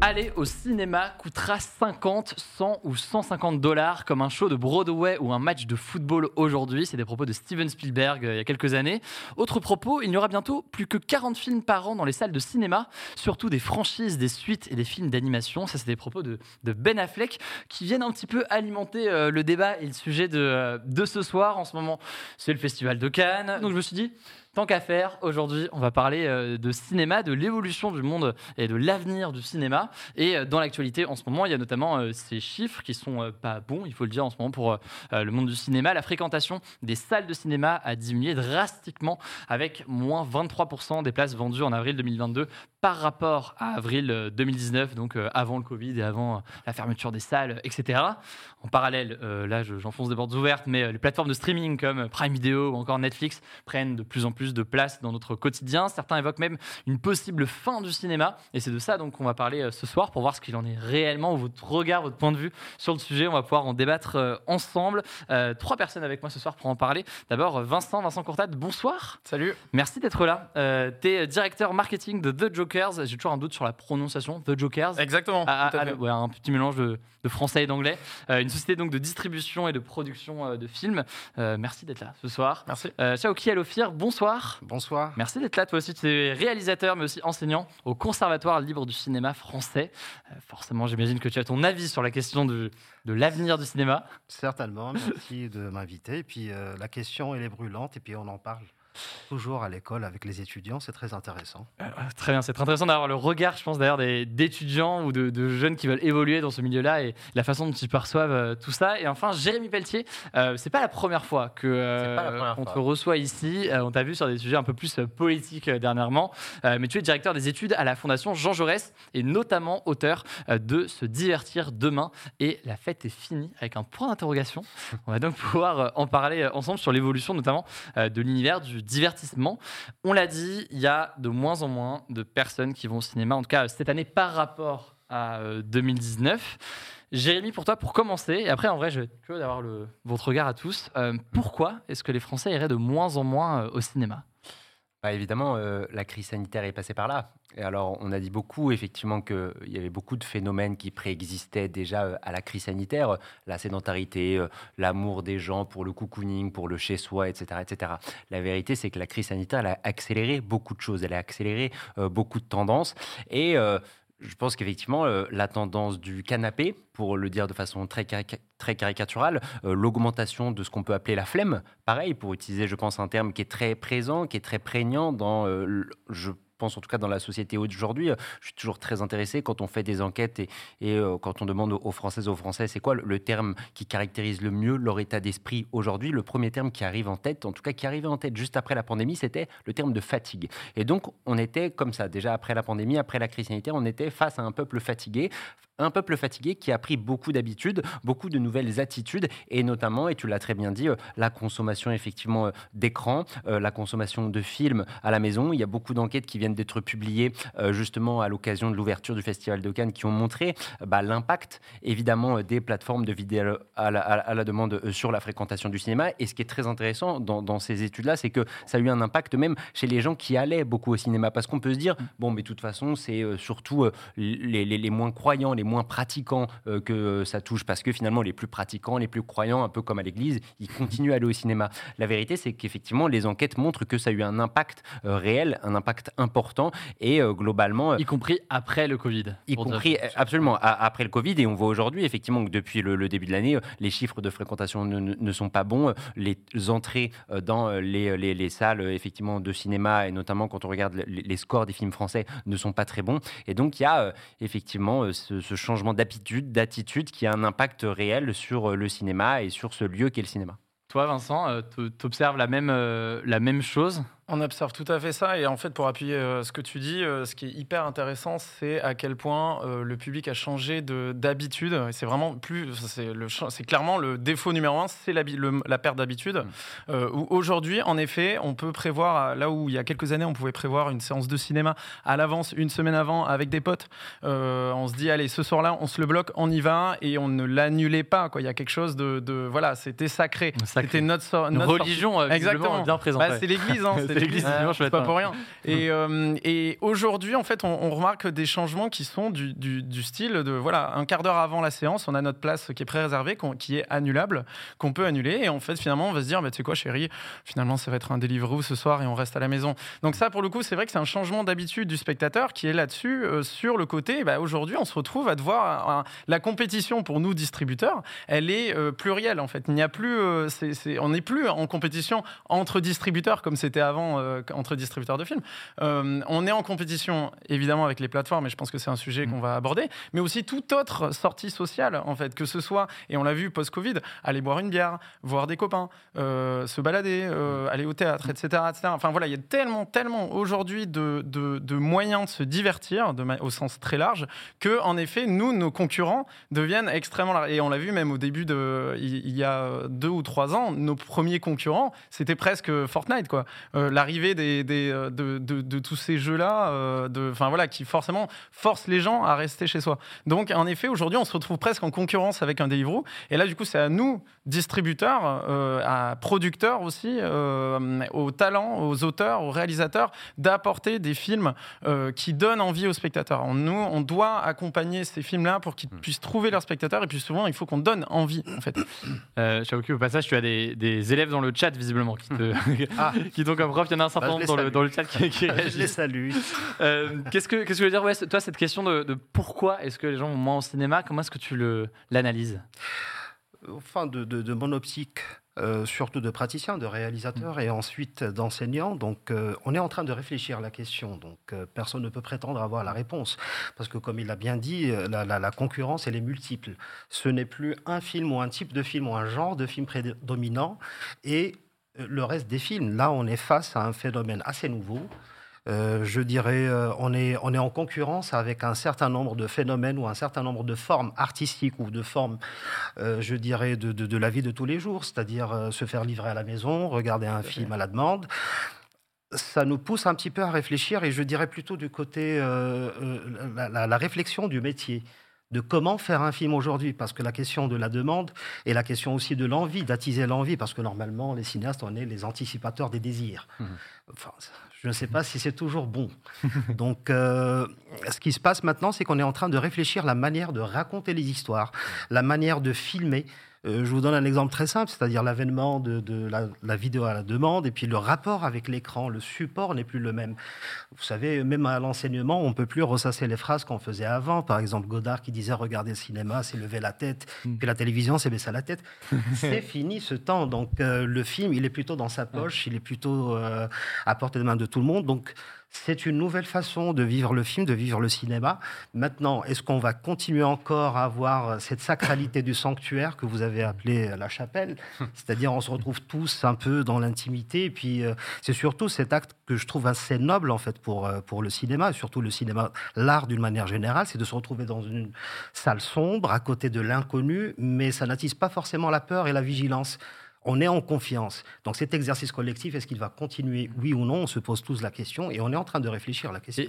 Aller au cinéma coûtera 50, 100 ou 150 dollars comme un show de Broadway ou un match de football aujourd'hui. C'est des propos de Steven Spielberg euh, il y a quelques années. Autre propos, il n'y aura bientôt plus que 40 films par an dans les salles de cinéma, surtout des franchises, des suites et des films d'animation. Ça, c'est des propos de, Ben Affleck qui viennent un petit peu alimenter euh, le débat et le sujet de, euh, de ce soir. En ce moment, c'est le Festival de Cannes. Donc je me suis dit, Tant qu'à faire, aujourd'hui, on va parler euh, de cinéma, de l'évolution du monde et de l'avenir du cinéma. Et euh, dans l'actualité, en ce moment, il y a notamment euh, ces chiffres qui sont pas bons, il faut le dire en ce moment, pour le monde du cinéma. La fréquentation des salles de cinéma a diminué drastiquement, avec moins 23% des places vendues en avril 2022 par rapport à avril 2019, donc avant le Covid et avant la fermeture des salles, etc. En parallèle, là, j'enfonce des portes ouvertes, mais les plateformes de streaming comme Prime Video ou encore Netflix prennent de plus en plus de place dans notre quotidien. Certains évoquent même une possible fin du cinéma. Et c'est de ça donc qu'on va parler euh, ce soir pour voir ce qu'il en est réellement, votre regard, votre point de vue sur le sujet. On va pouvoir en débattre euh, ensemble. Euh, trois personnes avec moi ce soir pour en parler. D'abord, Vincent, Vincent Courtade, bonsoir. Salut. Merci d'être là. tu es directeur marketing de The Jokers. J'ai toujours un doute sur la prononciation. The Jokers. Exactement. Ah, ah, ouais, un petit mélange de, français et d'anglais. une société donc de distribution et de production de films. merci d'être là ce soir. Merci. ciao, qui Alofir, bonsoir. Bonsoir. Merci d'être là, toi aussi. Tu es réalisateur, mais aussi enseignant au Conservatoire libre du cinéma français. Euh, forcément, j'imagine que tu as ton avis sur la question de, de l'avenir du cinéma. Certainement, merci de m'inviter. Et puis, euh, la question, elle est brûlante, et puis on en parle toujours à l'école avec les étudiants. C'est très intéressant. Euh, très bien, c'est très intéressant d'avoir le regard, je pense, d'ailleurs, d'étudiants ou de, jeunes qui veulent évoluer dans ce milieu-là et la façon dont ils perçoivent euh, tout ça. Et enfin, Jérémy Pelletier, euh, c'est pas la première fois que qu'on te reçoit ici. on t'a vu sur des sujets un peu plus politiques dernièrement, mais tu es directeur des études à la Fondation Jean Jaurès et notamment auteur de Se divertir demain. Et la fête est finie avec un point d'interrogation. On va donc pouvoir en parler ensemble sur l'évolution notamment de l'univers du divertissement. On l'a dit, il y a de moins en moins de personnes qui vont au cinéma, en tout cas cette année par rapport à 2019. Euh, Jérémy, pour toi, pour commencer, et après en vrai, je vais être curieux d'avoir votre regard à tous, euh, pourquoi est-ce que les Français iraient de moins en moins euh, au cinéma? Bah, évidemment, euh, la crise sanitaire est passée par là. Et alors, on a dit beaucoup, effectivement, qu'il y avait beaucoup de phénomènes qui préexistaient déjà euh, à la crise sanitaire. La sédentarité, euh, l'amour des gens pour le cocooning, pour le chez-soi, etc., etc. La vérité, c'est que la crise sanitaire, elle a accéléré beaucoup de choses. Elle a accéléré beaucoup de tendances. Et je pense qu'effectivement, euh, la tendance du canapé, pour le dire de façon très, très caricaturale, euh, l'augmentation de ce qu'on peut appeler la flemme, pareil, pour utiliser, je pense, un terme qui est très présent, qui est très prégnant dans, euh, pense en tout cas dans la société aujourd'hui, je suis toujours très intéressé quand on fait des enquêtes et, et euh, quand on demande aux Françaises aux Français c'est quoi le, terme qui caractérise le mieux leur état d'esprit aujourd'hui. Le premier terme qui arrive en tête, en tout cas qui arrivait en tête juste après la pandémie, c'était le terme de fatigue. Et donc on était comme ça, déjà après la pandémie, après la crise sanitaire, on était face à un peuple fatigué, un peuple fatigué qui a pris beaucoup d'habitudes, beaucoup de nouvelles attitudes, et notamment, et tu l'as très bien dit, euh, la consommation effectivement euh, d'écran, euh, la consommation de films à la maison. Il y a beaucoup d'enquêtes qui viennent d'être publiées justement à l'occasion de l'ouverture du Festival de Cannes qui ont montré bah, l'impact évidemment des plateformes de vidéo à la, demande sur la fréquentation du cinéma. Et ce qui est très intéressant dans, ces études-là, c'est que ça a eu un impact même chez les gens qui allaient beaucoup au cinéma, parce qu'on peut se dire, bon, mais de toute façon, c'est surtout les, les, moins croyants, les moins pratiquants que ça touche, parce que finalement, les plus pratiquants, les plus croyants, un peu comme à l'église, ils continuent à aller au cinéma. La vérité, c'est qu'effectivement, les enquêtes montrent que ça a eu un impact réel, un impact important, et globalement... Y compris après le Covid. Y compris, absolument, après le Covid, et on voit aujourd'hui, effectivement, que depuis le, début de l'année, les chiffres de fréquentation ne, sont pas bons, les entrées dans les, les, salles, effectivement, de cinéma, et notamment quand on regarde les, scores des films français, ne sont pas très bons. Et donc, il y a effectivement ce, ce changement d'habitude, d'attitude qui a un impact réel sur le cinéma et sur ce lieu qu'est le cinéma. Toi, Vincent, tu observes la même, la même chose on observe tout à fait ça. Et en fait, pour appuyer euh, ce que tu dis, euh, ce qui est hyper intéressant, c'est à quel point euh, le public a changé d'habitude. C'est vraiment plus. C'est clairement le défaut numéro un, c'est la, la, perte d'habitude. Mmh. Aujourd'hui, en effet, on peut prévoir, là où il y a quelques années, on pouvait prévoir une séance de cinéma à l'avance, une semaine avant, avec des potes. on se dit, allez, ce soir-là, on se le bloque, on y va, et on ne l'annulait pas. Quoi. Il y a quelque chose de. de voilà, c'était sacré. C'était notre, notre, religion, exactement. bien. Bah, c'est l'église, hein, l'église c'est pas pour rien. Et, euh, et aujourd'hui, en fait, on, remarque des changements qui sont du, du, style de voilà, un quart d'heure avant la séance, on a notre place qui est pré-réservée, qui est annulable, qu'on peut annuler. Et en fait, finalement, on va se dire, bah, tu sais quoi, chérie, finalement, ça va être un Deliveroo ce soir et on reste à la maison. Donc ça, pour le coup, c'est vrai que c'est un changement d'habitude du spectateur qui est là-dessus, euh, sur le côté. Bah, aujourd'hui, on se retrouve à devoir la compétition pour nous distributeurs, elle est euh, plurielle en fait. Il n'y a plus, on n'est plus en compétition entre distributeurs comme c'était avant euh, entre distributeurs de films. Euh, on est en compétition évidemment avec les plateformes, et je pense que c'est un sujet mm. qu'on va aborder, mais aussi toute autre sortie sociale en fait, que ce soit, et on l'a vu post-Covid, aller boire une bière, voir des copains, euh, se balader, mm. aller au théâtre, etc., etc. Enfin voilà, il y a tellement, tellement aujourd'hui de, de, moyens de se divertir, de, au sens très large, que en effet, nous, nos concurrents deviennent extrêmement larges. Et on l'a vu même au début de, il, y a deux ou trois ans, nos premiers concurrents, c'était presque Fortnite, quoi. L'arrivée des, euh, de, tous ces jeux-là, euh, enfin voilà, qui forcément forcent les gens à rester chez soi. Donc, en effet, aujourd'hui, on se retrouve presque en concurrence avec un Deliveroo. Et là, du coup, c'est à nous, distributeurs, euh, à producteurs aussi, aux talents, aux auteurs, aux réalisateurs, d'apporter des films qui donnent envie aux spectateurs. nous, on doit accompagner ces films-là pour qu'ils hmm. puissent trouver leurs spectateurs. Et puis souvent, il faut qu'on donne envie, en fait. Euh, au passage, tu as des, élèves dans le chat, visiblement, qui te, ah. t'ont comme prof. Il y en a un certain bah, nombre dans, le, chat qui, qui réagissent. Je les salue. Euh, qu'est-ce, que, qu'est-ce que je veux dire ouais, Toi, cette question de, pourquoi est-ce que les gens vont moins au cinéma, comment est-ce que tu le, l'analyses Enfin, de, de, mon optique, euh, surtout de praticiens, de réalisateurs mm. et ensuite d'enseignants. Donc, euh, on est en train de réfléchir à la question. Donc, personne ne peut prétendre avoir la réponse. Parce que, comme il l'a bien dit, la, la, concurrence, elle est multiple. Ce n'est plus un film ou un type de film ou un genre de film prédominant. Et le reste des films. Là, on est face à un phénomène assez nouveau. Euh, je dirais, euh, on, est, on est en concurrence avec un certain nombre de phénomènes ou un certain nombre de formes artistiques ou de formes, euh, je dirais, de, de, la vie de tous les jours, c'est-à-dire se faire livrer à la maison, regarder un film à la demande. Ça nous pousse un petit peu à réfléchir et je dirais plutôt du côté la, la réflexion du métier de comment faire un film aujourd'hui, parce que la question de la demande et la question aussi de l'envie, d'attiser l'envie, parce que normalement, les cinéastes, on est les anticipateurs des désirs. Mmh. Enfin, je ne sais pas si c'est toujours bon. Donc, euh, ce qui se passe maintenant, c'est qu'on est en train de réfléchir la manière de raconter les histoires, la manière de filmer, euh, je vous donne un exemple très simple, c'est-à-dire l'avènement de, la, vidéo à la demande et puis le rapport avec l'écran, le support n'est plus le même. Vous savez, même à l'enseignement, on ne peut plus ressasser les phrases qu'on faisait avant. Par exemple, Godard qui disait regarder le cinéma, c'est lever la tête, mm. puis la télévision, c'est baisser la tête. c'est fini ce temps. Donc euh, le film, il est plutôt dans sa poche, il est plutôt euh, à portée de main de tout le monde. Donc c'est une nouvelle façon de vivre le film, de vivre le cinéma. Maintenant, est-ce qu'on va continuer encore à avoir cette sacralité du sanctuaire que vous avez appelé la chapelle? C'est-à-dire, on se retrouve tous un peu dans l'intimité. Et puis, euh, c'est surtout cet acte que je trouve assez noble, en fait, pour, euh, pour le cinéma, et surtout le cinéma, l'art d'une manière générale, c'est de se retrouver dans une salle sombre, à côté de l'inconnu, mais ça n'attise pas forcément la peur et la vigilance on est en confiance. Donc cet exercice collectif, est-ce qu'il va continuer, oui ou non? On se pose tous la question et on est en train de réfléchir à la question.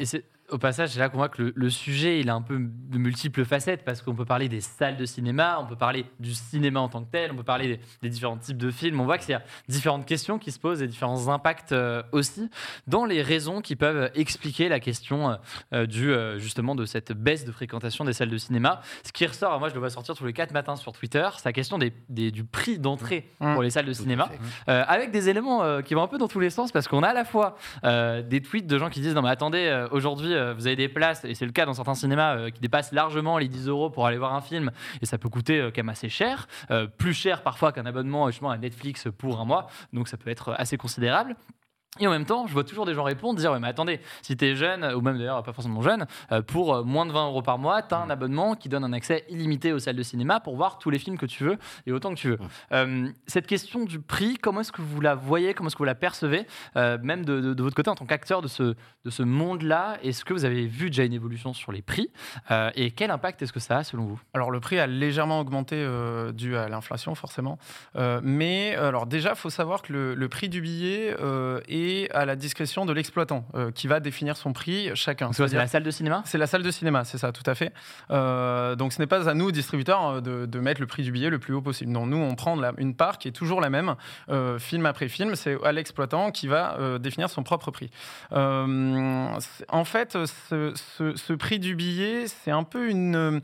Au passage, c'est là qu'on voit que le, sujet, il a un peu de multiples facettes parce qu'on peut parler des salles de cinéma, on peut parler du cinéma en tant que tel, on peut parler des, différents types de films. On voit qu'il y a différentes questions qui se posent et différents impacts euh, aussi dans les raisons qui peuvent expliquer la question euh, du, euh, justement de cette baisse de fréquentation des salles de cinéma. Ce qui ressort, moi je le vois sortir tous les quatre matins sur Twitter, c'est la question des, du prix d'entrée mmh. pour les salles de cinéma, avec des éléments qui vont un peu dans tous les sens parce qu'on a à la fois des tweets de gens qui disent non mais attendez, aujourd'hui vous avez des places, et c'est le cas dans certains cinémas, euh, qui dépassent largement les 10 euros pour aller voir un film, et ça peut coûter euh, quand même assez cher, plus cher parfois qu'un abonnement justement à Netflix pour un mois, donc ça peut être assez considérable. Et en même temps, je vois toujours des gens répondre, dire, ouais, mais attendez, si tu es jeune, ou même d'ailleurs pas forcément jeune, euh, pour euh, moins de 20 euros par mois, tu as un mm. abonnement qui donne un accès illimité aux salles de cinéma pour voir tous les films que tu veux et autant que tu veux. Mm. Euh, cette question du prix, comment est-ce que vous la voyez, comment est-ce que vous la percevez, même de, votre côté en tant qu'acteur de ce, de ce monde-là? Est-ce que vous avez vu déjà une évolution sur les prix Et quel impact est-ce que ça a selon vous? Alors le prix a légèrement augmenté dû à l'inflation forcément. mais alors déjà, il faut savoir que le, le, prix du billet est à la discrétion de l'exploitant euh, qui va définir son prix chacun. C'est la salle de cinéma? C'est la salle de cinéma, c'est ça, tout à fait. Euh, donc ce n'est pas à nous, distributeurs, euh, de, mettre le prix du billet le plus haut possible. Non, nous, on prend une part qui est toujours la même, film après film. C'est à l'exploitant qui va définir son propre prix. en fait, ce, ce, prix du billet, c'est un peu une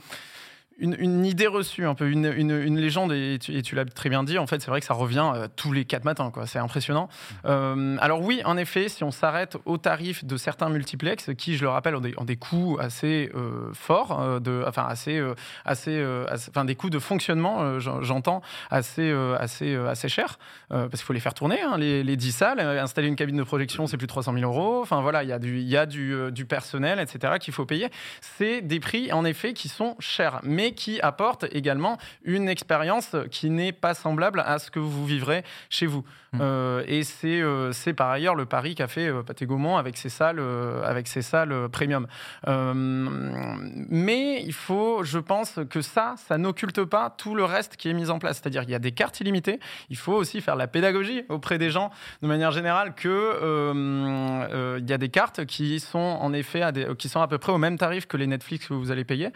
une, idée reçue, un peu une, une, légende, et tu, l'as très bien dit, en fait, c'est vrai que ça revient euh, tous les quatre matins, quoi. C'est impressionnant. Mmh. Euh, alors oui, en effet, si on s'arrête au tarif de certains multiplex, qui, je le rappelle, ont des, des coûts assez euh, forts, de, enfin assez, assez, enfin des coûts de fonctionnement, j'entends, assez, assez, assez chers, parce qu'il faut les faire tourner, hein, les, les 10 salles, installer une cabine de projection, c'est plus de 300 000 euros. Enfin voilà, il y a du, y a du, du personnel, etc. qu'il faut payer. C'est des prix, en effet, qui sont chers, mais qui apporte également une expérience qui n'est pas semblable à ce que vous vivrez chez vous. Mmh. Euh, et c'est euh, c'est par ailleurs le pari qu'a fait euh, Pathé Gaumont avec ses salles, avec ses salles premium. mais il faut, je pense que ça, ça n'occulte pas tout le reste qui est mis en place. C'est-à-dire qu'il y a des cartes illimitées. Il faut aussi faire la pédagogie auprès des gens de manière générale que il y a des cartes qui sont en effet à des, qui sont à peu près au même tarif que les Netflix que vous allez payer,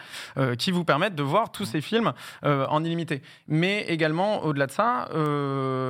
qui vous permettent de voir tous ces films en illimité. Mais également, au-delà de ça,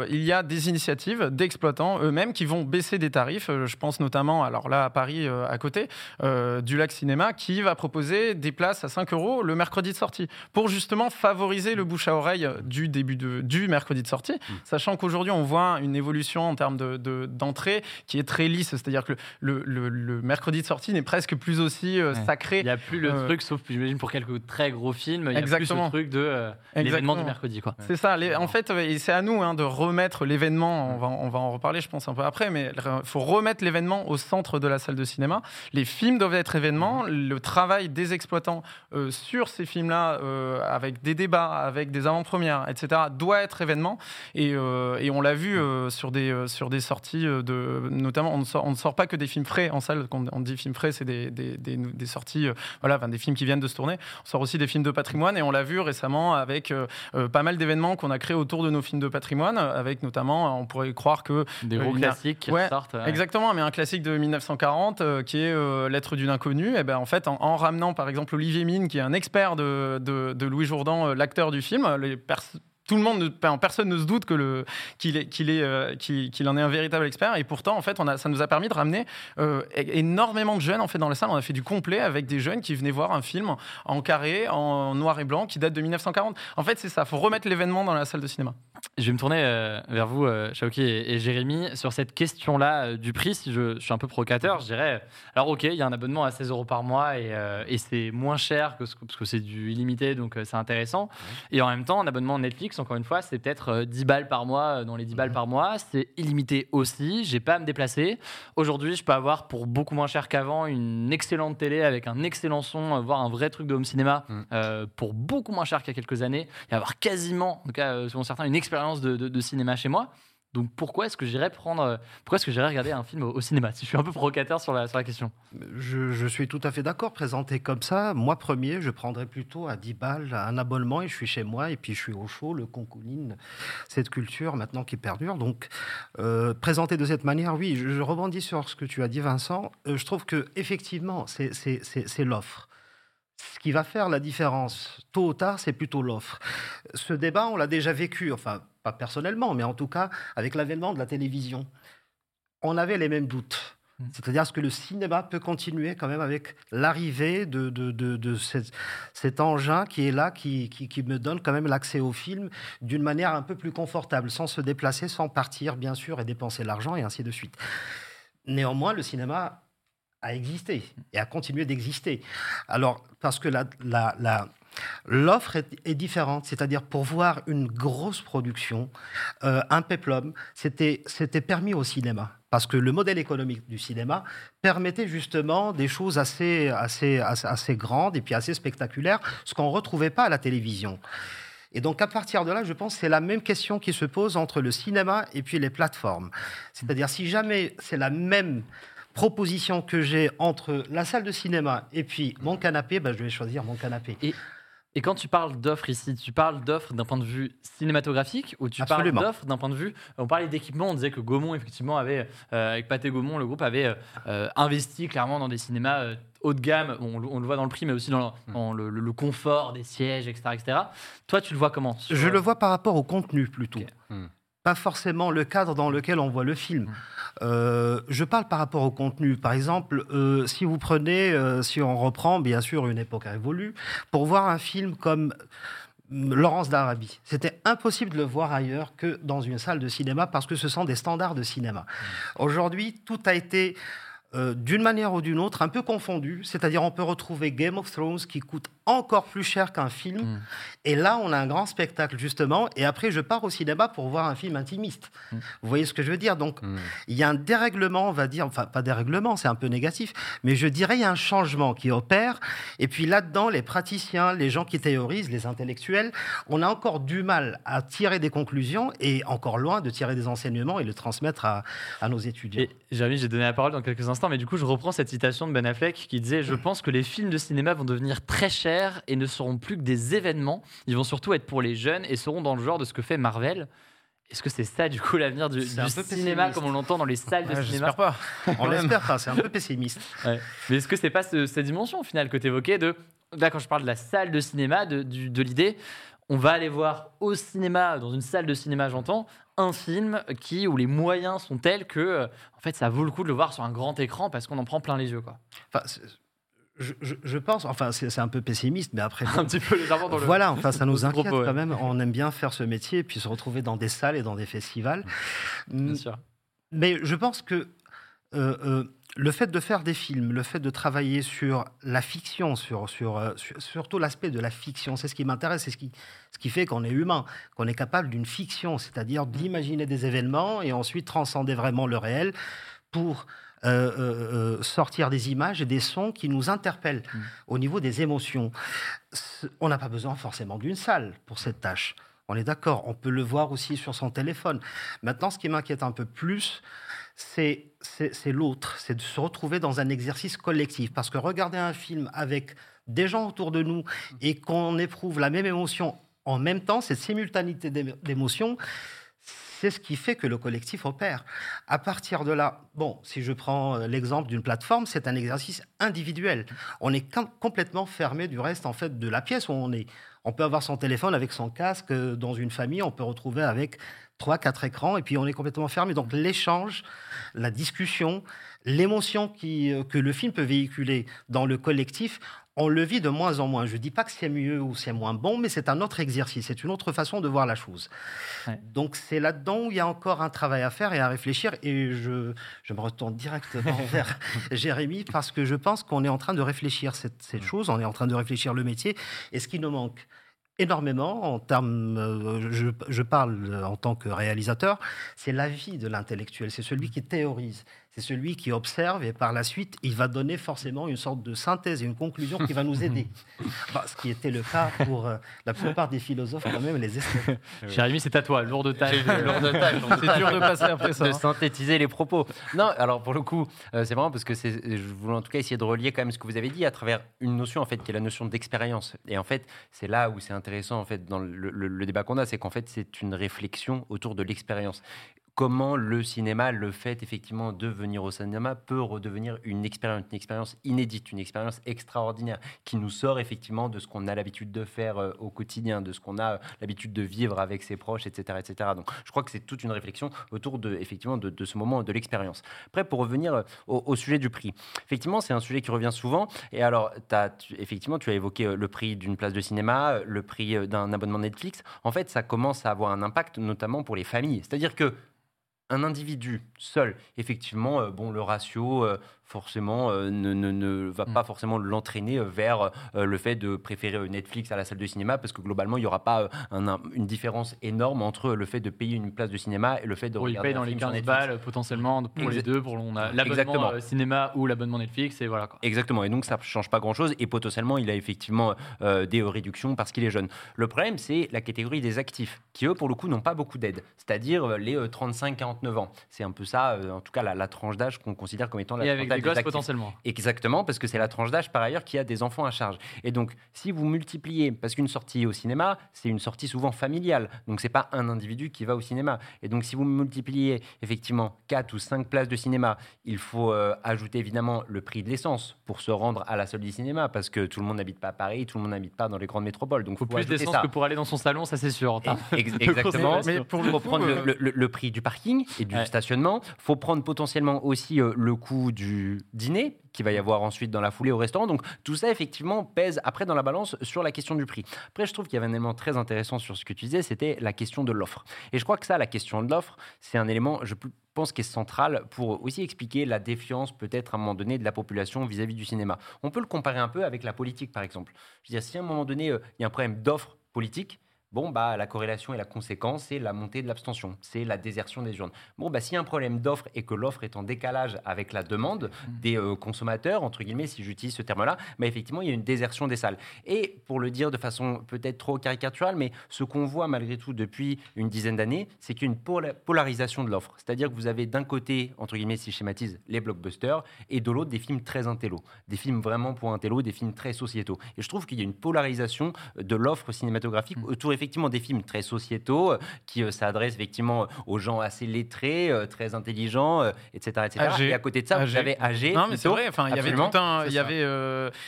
il y a des initiatives d'exploitants eux-mêmes qui vont baisser des tarifs. Euh, je pense notamment, alors là à Paris, euh, à côté, euh, du Lac Cinéma, qui va proposer des places à 5 euros le mercredi de sortie, pour justement favoriser le bouche à oreille du début de, du mercredi de sortie, mmh. sachant qu'aujourd'hui on voit une évolution en termes d'entrée de, qui est très lisse, c'est-à-dire que le, le, mercredi de sortie n'est presque plus aussi sacré. Il n'y a plus le truc, sauf j'imagine pour quelques très gros films, il y a plus ce truc de l'événement du mercredi. C'est ça, en fait, c'est à nous hein, de remettre l'événement on va, on va en reparler, je pense, un peu après, mais il faut remettre l'événement au centre de la salle de cinéma. Les films doivent être événements. Le travail des exploitants euh, sur ces films-là, euh, avec des débats, avec des avant-premières, etc., doit être événement. Et, euh, et on l'a vu sur, des, sur des sorties, de, notamment, on ne, sort, on ne sort pas que des films frais en salle. Quand on dit films frais, c'est des, des, des, sorties, voilà, des films qui viennent de se tourner. On sort aussi des films de patrimoine et on l'a vu récemment avec pas mal d'événements qu'on a créés autour de nos films de patrimoine, avec notamment, on pourrait croire que. Des gros euh, classiques qui sortent. Exactement, mais un classique de 1940 euh, qui est euh, L'être d'une inconnue, et ben, en fait, en, ramenant par exemple Olivier Mine, qui est un expert de, de, Louis Jourdan, l'acteur du film, les tout le monde, personne ne se doute que le, qu'il, est, qu'il, est, qu'il, en est un véritable expert. Et pourtant, en fait, on a, ça nous a permis de ramener énormément de jeunes en fait, dans la salle. On a fait du complet avec des jeunes qui venaient voir un film en carré, en noir et blanc, qui date de 1940. En fait, c'est ça. Il faut remettre l'événement dans la salle de cinéma. Je vais me tourner euh, vers vous, euh, Shaoki et, Jérémy, sur cette question-là euh, du prix. Si je, suis un peu provocateur, je dirais alors, ok, il y a un abonnement à 16 euros par mois et, c'est moins cher que parce que c'est du illimité, donc c'est intéressant. Et en même temps, un abonnement Netflix, encore une fois, c'est peut-être 10 balles par mois, dans les 10 balles par mois. C'est illimité aussi. J'ai pas à me déplacer. Aujourd'hui, je peux avoir pour beaucoup moins cher qu'avant une excellente télé avec un excellent son, voir un vrai truc de home cinéma mm. pour beaucoup moins cher qu'il y a quelques années et avoir quasiment, en tout cas, selon certains, une expérience de, cinéma chez moi. Donc pourquoi est-ce que j'irais prendre, pourquoi est-ce que j'irais regarder un film au, cinéma Si je suis un peu provocateur sur la, sur la question? Je, suis tout à fait d'accord. Présenté comme ça, moi premier, je prendrais plutôt à 10 balles un abonnement et je suis chez moi et puis je suis au chaud, le concouline, cette culture maintenant qui perdure. Donc euh, présenté de cette manière, oui, je, rebondis sur ce que tu as dit, Vincent. Euh, je trouve que effectivement, c'est l'offre. Ce qui va faire la différence, tôt ou tard, c'est plutôt l'offre. Ce débat, on l'a déjà vécu, enfin, pas personnellement, mais en tout cas avec l'avènement de la télévision. On avait les mêmes doutes. Mmh. C'est-à-dire ce que le cinéma peut continuer quand même avec l'arrivée de, de, cet, engin qui est là, qui, qui, me donne quand même l'accès au film d'une manière un peu plus confortable, sans se déplacer, sans partir bien sûr et dépenser l'argent et ainsi de suite. Néanmoins, le cinéma a existé et a continué d'exister. Alors, parce que la, la, L'offre est, différente, c'est-à-dire pour voir une grosse production, euh, un peplum, c'était permis au cinéma. Parce que le modèle économique du cinéma permettait justement des choses assez, assez, assez, grandes et puis assez spectaculaires, ce qu'on ne retrouvait pas à la télévision. Et donc, à partir de là, je pense que c'est la même question qui se pose entre le cinéma et puis les plateformes. C'est-à-dire, si jamais c'est la même proposition que j'ai entre la salle de cinéma et puis mon canapé, ben, je vais choisir mon canapé. Et quand tu parles d'offres ici, tu parles d'offres d'un point de vue cinématographique ou tu parles d'offres d'un point de vue. On parlait d'équipement, on disait que Gaumont, effectivement, avait, euh, avec Pathé Gaumont, le groupe avait euh, investi clairement dans des cinémas euh, haut de gamme. On, le voit dans le prix, mais aussi dans, hmm. le, confort des sièges, etc., etc. Toi, tu le vois comment Je le vois par rapport au contenu plutôt. Hmm pas forcément le cadre dans lequel on voit le film. Mmh. Euh, je parle par rapport au contenu. Par exemple, euh, si vous prenez, euh, si on reprend bien sûr une époque révolue, pour voir un film comme Laurence d'Arabie. C'était impossible de le voir ailleurs que dans une salle de cinéma parce que ce sont des standards de cinéma. Mmh. Aujourd'hui, tout a été d'une manière ou d'une autre un peu confondu. C'est-à-dire, on peut retrouver Game of Thrones qui coûte encore plus cher qu'un film. Mm. Et là, on a un grand spectacle, justement. Et après, je pars au cinéma pour voir un film intimiste. Mm. Vous voyez ce que je veux dire? Donc, mm. il y a un dérèglement, on va dire, enfin, pas dérèglement, c'est un peu négatif, mais je dirais, il y a un changement qui opère. Et puis là-dedans, les praticiens, les gens qui théorisent, les intellectuels, on a encore du mal à tirer des conclusions et encore loin de tirer des enseignements et le transmettre à, nos étudiants. Jérémy, j'ai donné la parole dans quelques instants, mais du coup, je reprends cette citation de Ben Affleck qui disait Je pense que les films de cinéma vont devenir très chers et ne seront plus que des événements. Ils vont surtout être pour les jeunes et seront dans le genre de ce que fait Marvel. Est-ce que c'est ça, du coup, l'avenir du, cinéma comme on l'entend dans les salles de cinéma pas. On l'espère pas, c'est un peu pessimiste. Mais est-ce que c'est pas cette dimension, au final, que tu évoquais de. Là, quand je parle de la salle de cinéma, de, de l'idée, on va aller voir au cinéma, dans une salle de cinéma, j'entends, un film qui, où les moyens sont tels que, euh, en fait, ça vaut le coup de le voir sur un grand écran parce qu'on en prend plein les yeux, quoi. Enfin, je, pense, enfin c'est un peu pessimiste, mais après... un petit peu légèrement dans le... Voilà, enfin ça nous inquiète quand même. On aime bien faire ce métier et puis se retrouver dans des salles et dans des festivals. Bien sûr. Mais je pense que euh, euh, le fait de faire des films, le fait de travailler sur la fiction, sur, sur, euh, surtout l'aspect de la fiction, c'est ce qui m'intéresse, c'est ce qui, ce qui fait qu'on est humain, qu'on est capable d'une fiction, c'est-à-dire d'imaginer des événements et ensuite transcender vraiment le réel pour euh, euh, euh, sortir des images et des sons qui nous interpellent mm. au niveau des émotions. On n'a pas besoin forcément d'une salle pour cette tâche. On est d'accord, on peut le voir aussi sur son téléphone. Maintenant, ce qui m'inquiète un peu plus, c'est l'autre, c'est de se retrouver dans un exercice collectif. Parce que regarder un film avec des gens autour de nous et qu'on éprouve la même émotion en même temps, cette simultanéité d'émotions, c'est ce qui fait que le collectif opère. À partir de là, bon, si je prends euh, l'exemple d'une plateforme, c'est un exercice individuel. On est complètement fermé du reste en fait de la pièce où on est. On peut avoir son téléphone avec son casque euh, dans une famille, on peut retrouver avec trois, quatre écrans, et puis on est complètement fermé. Donc l'échange, la discussion, l'émotion euh, que le film peut véhiculer dans le collectif, on le vit de moins en moins. Je ne dis pas que c'est mieux ou c'est moins bon, mais c'est un autre exercice, c'est une autre façon de voir la chose. Donc c'est là-dedans où il y a encore un travail à faire et à réfléchir. Et je, je me retourne directement vers Jérémy parce que je pense qu'on est en train de réfléchir cette, cette chose, on est en train de réfléchir le métier. Et ce qui nous manque, énormément en termes, euh, je, parle en tant que réalisateur, c'est l'avis de l'intellectuel, c'est celui qui théorise. C'est celui qui observe et par la suite, il va donner forcément une sorte de synthèse et une conclusion qui va nous aider. ce qui était le cas pour euh, la plupart des philosophes, quand même, les esthètes. Jérémy, c'est à toi, lourd de tâche. c'est dur de passer après ça. De synthétiser les propos. Non, alors pour le coup, euh, c'est vraiment parce que je voulais en tout cas essayer de relier quand même ce que vous avez dit à travers une notion en fait qui est la notion d'expérience. Et en fait, c'est là où c'est intéressant en fait dans le, le débat qu'on a, c'est qu'en fait c'est une réflexion autour de l'expérience comment le cinéma, le fait effectivement de venir au cinéma, peut redevenir une expérience, inédite, une expérience extraordinaire, qui nous sort effectivement de ce qu'on a l'habitude de faire euh, au quotidien, de ce qu'on a euh, l'habitude de vivre avec ses proches, etc., etc. Donc, je crois que c'est toute une réflexion autour de effectivement de, ce moment de l'expérience. Après, pour revenir euh, au, sujet du prix, effectivement, c'est un sujet qui revient souvent. Et alors, as, effectivement, tu as évoqué le prix d'une place de cinéma, le prix d'un abonnement Netflix. En fait, ça commence à avoir un impact, notamment pour les familles. C'est-à-dire que un individu seul, effectivement, euh, bon, le ratio euh, forcément euh, ne, ne, va mm. pas forcément l'entraîner euh, vers euh, le fait de préférer Netflix à la salle de cinéma parce que globalement il n'y aura pas une différence énorme entre le fait de payer une place de cinéma et le fait de oui, regarder il paye dans les 15 balles potentiellement pour les deux pour l'abonnement cinéma ou l'abonnement Netflix et voilà quoi. exactement. Et donc ça ne change pas grand chose et potentiellement il a effectivement des réductions parce qu'il est jeune. Le problème c'est la catégorie des actifs qui eux pour le coup n'ont pas beaucoup d'aide. C'est-à-dire les 35-49 ans. C'est un peu ça en tout cas la, tranche d'âge qu'on considère comme étant la potentiellement. Exactement, parce que c'est la tranche d'âge par ailleurs qui a des enfants à charge. Et donc, si vous multipliez, parce qu'une sortie au cinéma, c'est une sortie souvent familiale, donc c'est pas un individu qui va au cinéma. Et donc, si vous multipliez effectivement 4 ou 5 places de cinéma, il faut euh, ajouter évidemment le prix de l'essence pour se rendre à la salle du cinéma, parce que tout le monde n'habite pas à Paris, tout le monde n'habite pas dans les grandes métropoles. Donc, faut, faut plus d'essence que pour aller dans son salon, ça c'est sûr. exactement. Mais pour faut prendre euh, le, prix du parking et du stationnement. Faut prendre potentiellement aussi euh, le coût du dîner qui va y avoir ensuite dans la foulée au restaurant. Donc tout ça, effectivement, pèse après dans la balance sur la question du prix. Après, je trouve qu'il y avait un élément très intéressant sur ce que tu disais, c'était la question de l'offre. Et je crois que ça, la question de l'offre, c'est un élément, je pense, qui est central pour aussi expliquer la défiance peut-être à un moment donné de la population vis-à-vis du cinéma. On peut le comparer un peu avec la politique, par exemple. Je veux dire, si à un moment donné, euh, il y a un problème d'offre politique, Bon, bah, la corrélation et la conséquence, c'est la montée de l'abstention, c'est la désertion des urnes. Bon, bah, s'il y a un problème d'offre et que l'offre est en décalage avec la demande mmh. des euh, consommateurs, entre guillemets, si j'utilise ce terme-là, bah, effectivement, il y a une désertion des salles. Et pour le dire de façon peut-être trop caricaturale, mais ce qu'on voit malgré tout depuis une dizaine d'années, c'est qu'il y a une polarisation de l'offre. C'est-à-dire que vous avez d'un côté, entre guillemets, si je schématise, les blockbusters, et de l'autre, des films très intello. Des films vraiment pour intello, des films très sociétaux. Et je trouve qu'il y a une polarisation de l'offre cinématographique mmh. autour, effectivement des films très sociétaux euh, qui euh, s'adressent effectivement aux gens assez lettrés, euh, très intelligents, etc., etc. Et à côté de ça, vous avez âgé. Non, mais c'est vrai. Enfin, il y avait tout un. Il y avait.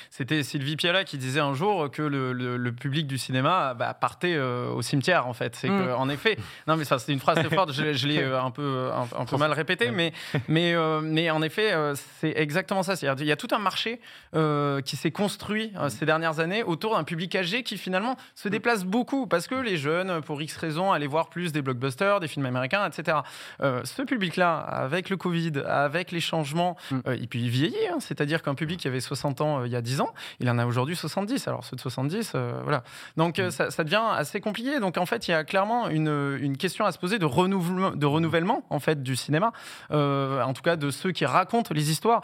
C'était Sylvie Piala qui disait un jour que le, le, public du cinéma bah, partait au cimetière. En fait, c'est mm. en effet. Non, mais ça, c'est une phrase très forte. Je, je l'ai un peu un, peu mal répété, mais mais mais en effet, c'est exactement ça. C'est-à-dire, il y a tout un marché qui s'est construit ces dernières années autour d'un public âgé qui finalement se déplace beaucoup parce que les jeunes, pour X raisons, aller voir plus des blockbusters, des films américains, etc. Euh, ce public-là, avec le Covid, avec les changements, mm. euh, et puis il vieillit. Hein. c'est-à-dire qu'un public qui avait 60 ans euh, il y a 10 ans, il en a aujourd'hui 70. Alors ceux de 70, voilà. Donc mm. ça, devient assez compliqué. Donc en fait, il y a clairement une, une question à se poser de renouvellement, de renouvellement en fait du cinéma, en tout cas de ceux qui racontent les histoires.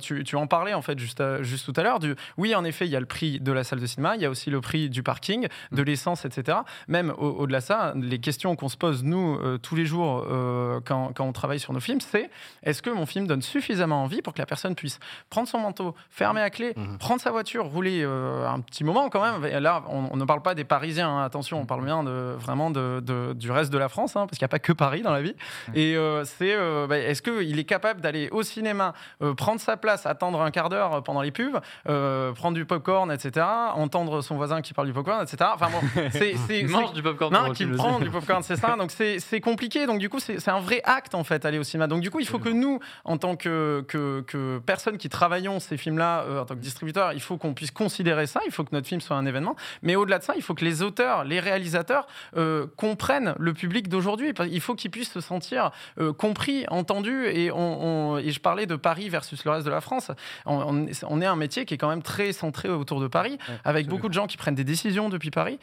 tu, tu, en parlais en fait juste, juste tout à l'heure. Du, oui, en effet, il y a le prix de la salle de cinéma, il y a aussi le prix du parking, de mm. l'essence, etc. Même au-delà de ça, les questions qu'on se pose, nous, euh, tous les jours, euh, quand, on travaille sur nos films, c'est est-ce que mon film donne suffisamment envie pour que la personne puisse prendre son manteau, fermer à clé, mhm. prendre sa voiture, rouler euh, un petit moment quand même Là, on, ne parle pas des Parisiens, hein, attention, on parle bien de, vraiment de, du reste de la France, hein, parce qu'il n'y a pas que Paris dans la vie. Et c'est bah, est-ce qu'il est capable d'aller au cinéma, prendre sa place, attendre un quart d'heure pendant les pubs, prendre du popcorn, etc., entendre son voisin qui parle du popcorn, etc. Enfin bon, c'est du popcorn. Non, qui prend du popcorn, c'est ça. Donc c'est compliqué. Donc du coup, c'est un vrai acte en fait, aller au cinéma. Donc du coup, il faut que nous, en tant que, que, que personnes qui travaillons ces films-là, euh, en tant que distributeurs, il faut qu'on puisse considérer ça. Il faut que notre film soit un événement. Mais au-delà de ça, il faut que les auteurs, les réalisateurs euh, comprennent le public d'aujourd'hui. Il faut qu'ils puissent se sentir euh, compris, entendus. Et, on, et je parlais de Paris versus le reste de la France. On, est un métier qui est quand même très centré autour de Paris, avec beaucoup de gens qui prennent des décisions depuis Paris.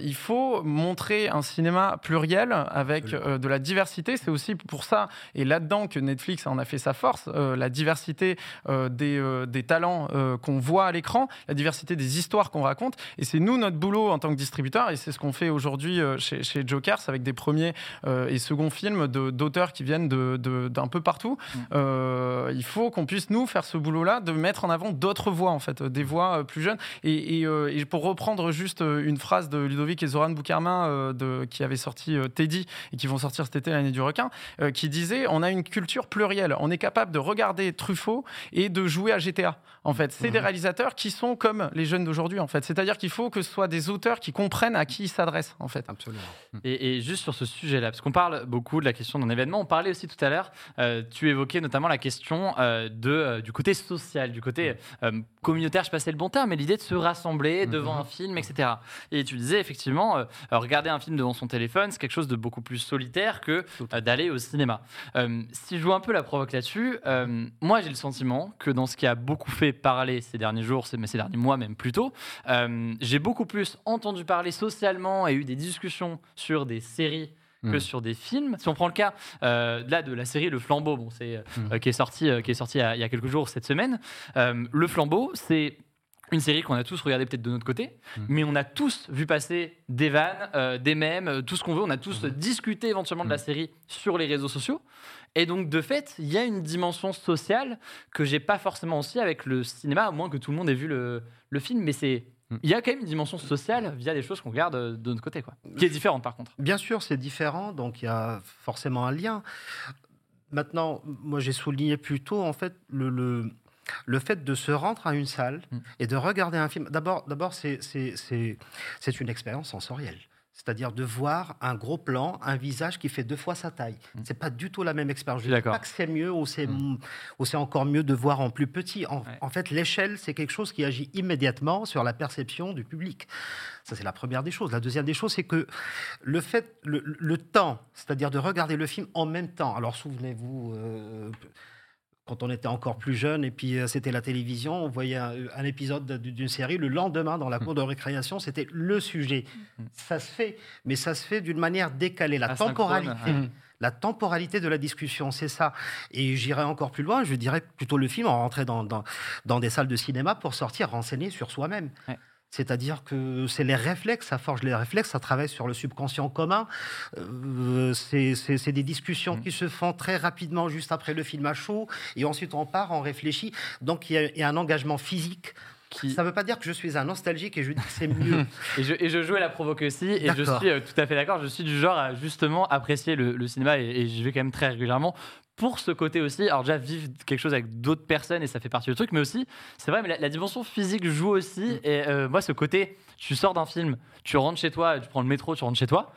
Il faut montrer un cinéma pluriel avec de la diversité. C'est aussi pour ça, et là-dedans, que Netflix en a fait sa force, la diversité des, des, talents qu'on voit à l'écran, la diversité des histoires qu'on raconte. Et c'est nous, notre boulot en tant que distributeur, et c'est ce qu'on fait aujourd'hui chez, chez Jokers avec des premiers et seconds films d'auteurs qui viennent d'un peu partout. Mm. il faut qu'on puisse, nous, faire ce boulot-là, de mettre en avant d'autres voix, en fait, des voix plus jeunes. Et, et, pour reprendre juste une phrase de Ludovic et Zoran Boukarmin, de, qui avait sorti Teddy et qui vont sortir cet été l'année du requin, qui disait on a une culture plurielle. On est capable de regarder Truffaut et de jouer à GTA. En fait, c'est des mhm. réalisateurs qui sont comme les jeunes d'aujourd'hui. En fait, c'est-à-dire qu'il faut que ce soit des auteurs qui comprennent à qui ils s'adressent. En fait, absolument. Et, juste sur ce sujet-là, parce qu'on parle beaucoup de la question d'un événement, on parlait aussi tout à l'heure. Euh, tu évoquais notamment la question euh, de, euh, du côté social, du côté communautaire. Je passais le bon terme, mais l'idée de se rassembler mhm. devant un film, etc. Et tu disais effectivement, regarder un film devant son téléphone, c'est quelque chose de beaucoup plus solitaire que d'aller au cinéma. si je joue un peu la provoque là-dessus, moi j'ai le sentiment que dans ce qui a beaucoup fait parler ces derniers jours, mais ces derniers mois même plutôt, euh, j'ai beaucoup plus entendu parler socialement et eu des discussions sur des séries que hmm. sur des films. Si on prend le cas euh, là de la série Le Flambeau, bon, c'est hmm. euh, qui est sorti, qui est sorti il y, a, quelques jours cette semaine. le Flambeau, c'est une série qu'on a tous regardé peut-être de notre côté, hmm. mais on a tous vu passer des vannes, des mèmes, tout ce qu'on veut. On a tous discuté éventuellement de la série sur les réseaux sociaux. Et donc, de fait, il y a une dimension sociale que j'ai pas forcément aussi avec le cinéma, à moins que tout le monde ait vu le, le film. Mais c'est mm. il y a quand même une dimension sociale via des choses qu'on regarde de notre côté, quoi, qui est différente par contre. Bien sûr, c'est différent, donc il y a forcément un lien. Maintenant, moi j'ai souligné plutôt en fait le, le, le, fait de se rendre à une salle mm. et de regarder un film. D'abord, d'abord c'est, une expérience sensorielle c'est-à-dire de voir un gros plan, un visage qui fait deux fois sa taille. Ce mm. C'est pas du tout la même expérience. Je ne dis pas que c'est mieux ou c'est, mm. encore mieux de voir en plus petit. En, fait, l'échelle, c'est quelque chose qui agit immédiatement sur la perception du public. Ça, c'est la première des choses. La deuxième des choses, c'est que le fait, le, temps, c'est-à-dire de regarder le film en même temps. Alors, souvenez-vous. Euh, quand on était encore plus jeune, et puis euh, c'était la télévision, on voyait un, épisode d'une série, le lendemain, dans la cour de récréation, c'était le sujet. Ça se fait, mais ça se fait d'une manière décalée. La temporalité. La temporalité de la discussion, c'est ça. Et j'irai encore plus loin, je dirais plutôt le film, en rentrer dans, dans, dans, des salles de cinéma pour sortir renseigné sur soi-même. C'est-à-dire que c'est les réflexes, ça forge les réflexes, ça travaille sur le subconscient commun. Euh, c'est des discussions mmh. qui se font très rapidement juste après le film à chaud, et ensuite on part, on réfléchit. Donc il y, a un engagement physique Ça ne veut pas dire que je suis un nostalgique et je dis que c'est mieux. et, je, et, je, joue à la provoque aussi, et je suis euh, tout à fait d'accord. Je suis du genre à justement apprécier le, cinéma, et, et, je vais quand même très régulièrement pour ce côté aussi, alors déjà vivre quelque chose avec d'autres personnes et ça fait partie du truc, mais aussi, c'est vrai, mais la, dimension physique joue aussi. Mm. Et euh, moi, ce côté, tu sors d'un film, tu rentres chez toi, tu prends le métro, tu rentres chez toi,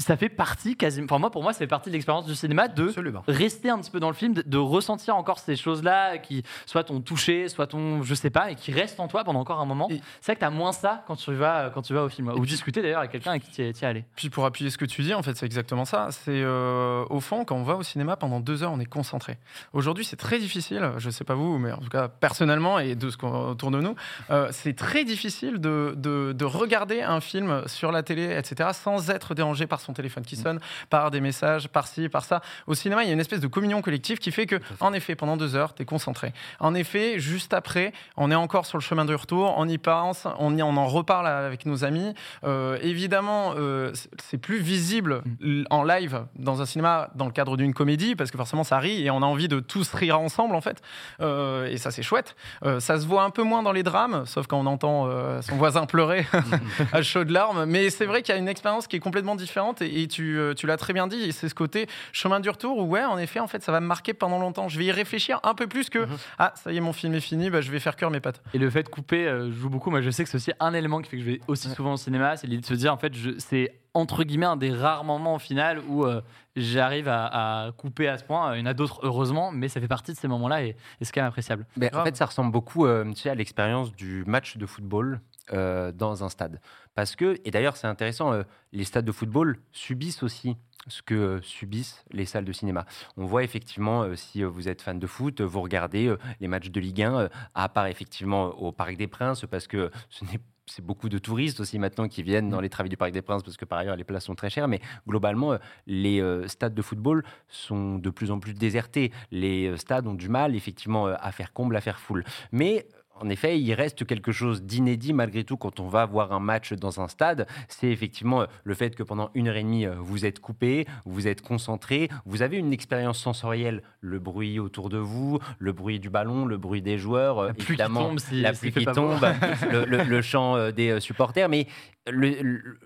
ça fait partie quasiment. Enfin, moi, pour moi, ça fait partie de l'expérience du cinéma de rester un petit peu dans le film, de, ressentir encore ces choses-là qui soit t'ont touché, soit t'ont, je sais pas, et qui restent en toi pendant encore un moment. C'est vrai que t'as moins ça quand tu vas, quand tu vas au film. Ou discuter d'ailleurs avec quelqu'un avec qui tu es allé. Puis pour appuyer ce que tu dis, en fait, c'est exactement ça. C'est euh, au fond, quand on va au cinéma pendant deux heures, on est concentré. Aujourd'hui, c'est très difficile, je sais pas vous, mais en tout cas, personnellement et de ce qu'on tourne de nous, euh, c'est très difficile de, de, de regarder un film sur la télé, etc., sans être dérangé par son téléphone qui sonne, par des messages, par ci, par ça. Au cinéma, il y a une espèce de communion collective qui fait que, en effet, pendant deux heures, tu es concentré. En effet, juste après, on est encore sur le chemin de retour, on y pense, on, y, on en reparle avec nos amis. Euh, évidemment, euh, c'est plus visible en live dans un cinéma dans le cadre d'une comédie, parce que forcément, ça rit et on a envie de tous rire ensemble, en fait. Euh, et ça, c'est chouette. ça se voit un peu moins dans les drames, sauf quand on entend son voisin pleurer à chaudes larmes. Mais c'est vrai qu'il y a une expérience qui est complètement différente et, tu, euh, tu l'as très bien dit, c'est ce côté chemin du retour où, ouais, en effet, en fait, ça va me marquer pendant longtemps. Je vais y réfléchir un peu plus que, mhm. ah, ça y est, mon film est fini, bah, je vais faire cœur mes pattes. Et le fait de couper euh, joue beaucoup. Moi, je sais que c'est aussi un élément qui fait que je vais aussi souvent au cinéma, c'est l'idée de se dire, en fait, c'est entre guillemets un des rares moments au final où euh, j'arrive à, couper à ce point. Il y en a d'autres heureusement, mais ça fait partie de ces moments-là et, c'est quand même appréciable. Mais en fait, ça ressemble beaucoup tu sais, à l'expérience du match de football dans un stade. Parce que, et d'ailleurs c'est intéressant, euh, les stades de football subissent aussi ce que euh, subissent les salles de cinéma. On voit effectivement, euh, si vous êtes fan de foot, vous regardez les matchs de Ligue 1, à part effectivement au Parc des Princes, parce que ce n'est c'est beaucoup de touristes aussi maintenant qui viennent dans les travaux du Parc des Princes parce que par ailleurs les places sont très chères. Mais globalement, les stades de football sont de plus en plus désertés. Les stades ont du mal effectivement à faire comble, à faire foule. Mais en effet, il reste quelque chose d'inédit malgré tout quand on va voir un match dans un stade. C'est effectivement euh, le fait que pendant une heure et demie, euh, vous êtes coupé, vous êtes concentré, vous avez une expérience sensorielle, le bruit autour de vous, le bruit du ballon, le bruit des joueurs, la pluie qui tombe, la pluie qui tombe, le, chant des euh, supporters, mais le, le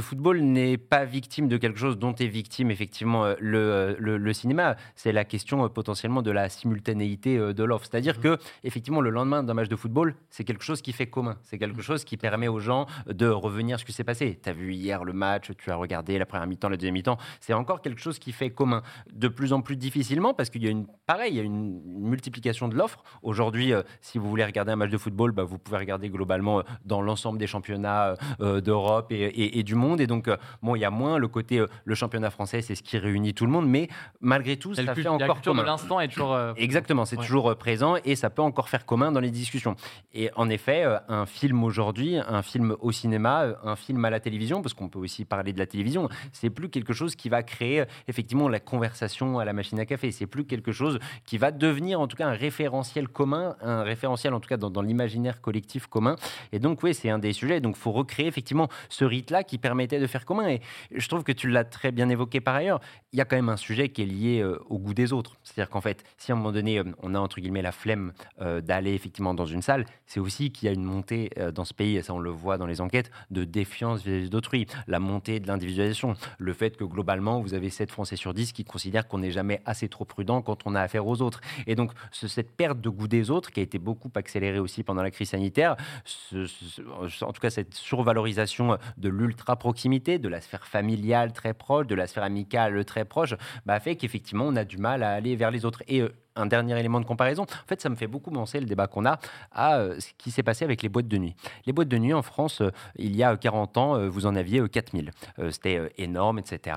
football n'est pas victime de quelque chose dont est victime effectivement euh, euh, le, le, cinéma. C'est la question euh, potentiellement de la simultanéité de l'offre. C'est-à-dire mmh. que effectivement le lendemain d'un match de football, c'est quelque chose qui fait commun. C'est quelque mmh. chose qui permet aux gens de revenir à ce qui s'est passé. Tu as vu hier le match, tu as regardé la première mi-temps, la deuxième mi-temps. C'est encore quelque chose qui fait commun. De plus en plus difficilement parce qu'il y a une pareil, il y a une, multiplication de l'offre. Aujourd'hui, si vous voulez regarder un match de football, bah, vous pouvez regarder globalement dans l'ensemble des championnats d'Europe et, et, et du monde. Et donc, euh, bon, il y a moins le côté, euh, le championnat français, c'est ce qui réunit tout le monde, mais malgré tout, ça fait encore commun. l'instant est toujours. Euh, Exactement, c'est toujours présent et ça peut encore faire commun dans les discussions. Et en effet, un film aujourd'hui, un film au cinéma, un film à la télévision, parce qu'on peut aussi parler de la télévision, c'est plus quelque chose qui va créer effectivement la conversation à la machine à café. C'est plus quelque chose qui va devenir en tout cas un référentiel commun, un référentiel en tout cas dans, dans l'imaginaire collectif commun. Et donc, oui, c'est un des sujets. Donc, faut recréer effectivement ce rite-là qui permettait de faire commun. Et je trouve que tu l'as très bien évoqué par ailleurs. Il y a quand même un sujet qui est lié euh, au goût des autres. C'est-à-dire qu'en fait, si à un moment donné, euh, on a entre guillemets la flemme euh, d'aller effectivement dans une salle, c'est aussi qu'il y a une montée dans ce pays, et ça on le voit dans les enquêtes, de défiance vis-à-vis d'autrui. La montée de l'individualisation. Le fait que globalement, vous avez 7 Français sur 10 qui considèrent qu'on n'est jamais assez trop prudent quand on a affaire aux autres. Et donc, cette perte de goût des autres, qui a été beaucoup accélérée aussi pendant la crise sanitaire, en tout cas cette survalorisation de l'ultra proximité, de la sphère familiale très proche, de la sphère amicale très proche, bah, fait qu'effectivement, on a du mal à aller vers les autres. Et euh, un dernier élément de comparaison. En fait, ça me fait beaucoup penser le débat qu'on a à euh, ce qui s'est passé avec les boîtes de nuit. Les boîtes de nuit en France, euh, il y a 40 ans, vous en aviez 4000. C'était énorme, etc.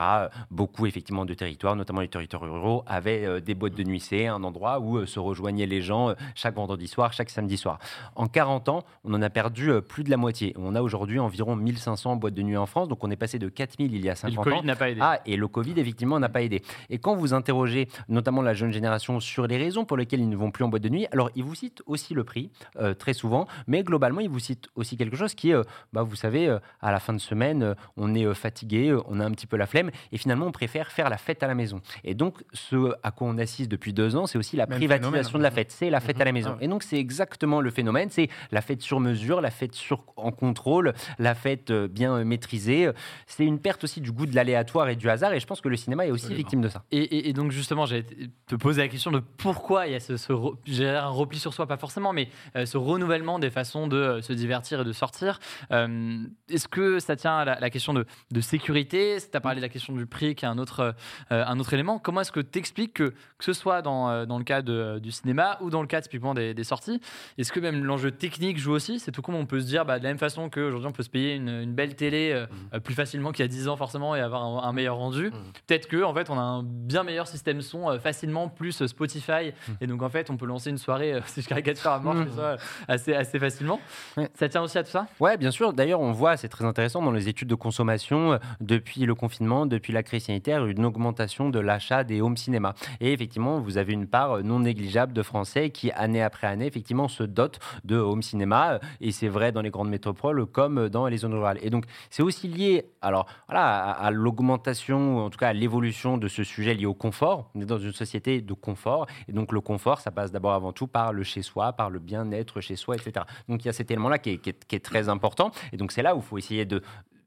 Beaucoup, effectivement, de territoires, notamment les territoires ruraux, avaient des boîtes de nuit. C'est un endroit où se rejoignaient les gens chaque vendredi soir, chaque samedi soir. En 40 ans, on en a perdu plus de la moitié. On a aujourd'hui environ 1500 boîtes de nuit en France. Donc, on est passé de 4000 il y a 50 ans. Et le Covid n'a pas aidé. Ah, et le Covid, effectivement, n'a pas aidé. Et quand vous interrogez notamment la jeune génération sur les raisons pour lesquelles ils ne vont plus en boîte de nuit, alors ils vous citent aussi le prix, euh, très souvent, mais globalement, ils vous citent aussi quelque chose qui est, euh, bah, vous savez, euh, à la fin de semaine, on est fatigué, on a un petit peu la flemme, et finalement, on préfère faire la fête à la maison. Et donc, ce à quoi on assiste depuis deux ans, c'est aussi la privatisation de la fête. C'est la fête à la mhm. maison. Ah et donc, c'est exactement le phénomène, c'est la fête sur mesure, la fête sur, en contrôle, la fête bien maîtrisée. C'est une perte aussi du goût de l'aléatoire et du hasard, et je pense que le cinéma est aussi victime de ça. Et, et donc, justement, j'ai te poser la question de pourquoi il y a ce, ce un repli sur soi, pas forcément, mais euh, ce renouvellement des façons de euh, se divertir et de sortir. Euh, est-ce que ça tient à la, question de, de sécurité? Tu as parlé de la question du prix, qui est un autre, un autre élément. Comment est-ce que tu expliques que, que ce soit dans, dans le cas du cinéma ou dans le cas typiquement des, des sorties, est-ce que même l'enjeu technique joue aussi? C'est tout comme on peut se dire, bah, de la même façon qu'aujourd'hui on peut se payer une, une belle télé mmh. plus facilement qu'il y a 10 ans forcément et avoir un, un meilleur rendu. Mmh. Peut-être que en fait on a un bien meilleur système son facilement plus Spotify. Hmm. Et donc, en fait, on peut lancer une soirée, euh, si je caricature à mort, ça, assez, assez facilement. Ça tient aussi à tout ça? Ouais, bien sûr. D'ailleurs, on voit, c'est très intéressant, dans les études de consommation, euh, depuis le confinement, depuis la crise sanitaire, une augmentation de l'achat des home cinéma. Et effectivement, vous avez une part euh, non négligeable de Français qui, année après année, effectivement, se dotent de home cinéma. Et c'est vrai dans les grandes métropoles comme dans les zones rurales. Et donc, c'est aussi lié, alors, voilà, à, à l'augmentation, ou en tout cas à l'évolution de ce sujet lié au confort. On est dans une société de confort. Et donc le confort, ça passe d'abord avant tout par le chez-soi, par le bien-être chez soi, etc. Donc il y a cet élément-là qui, qui est, très important. Et donc c'est là où il faut essayer de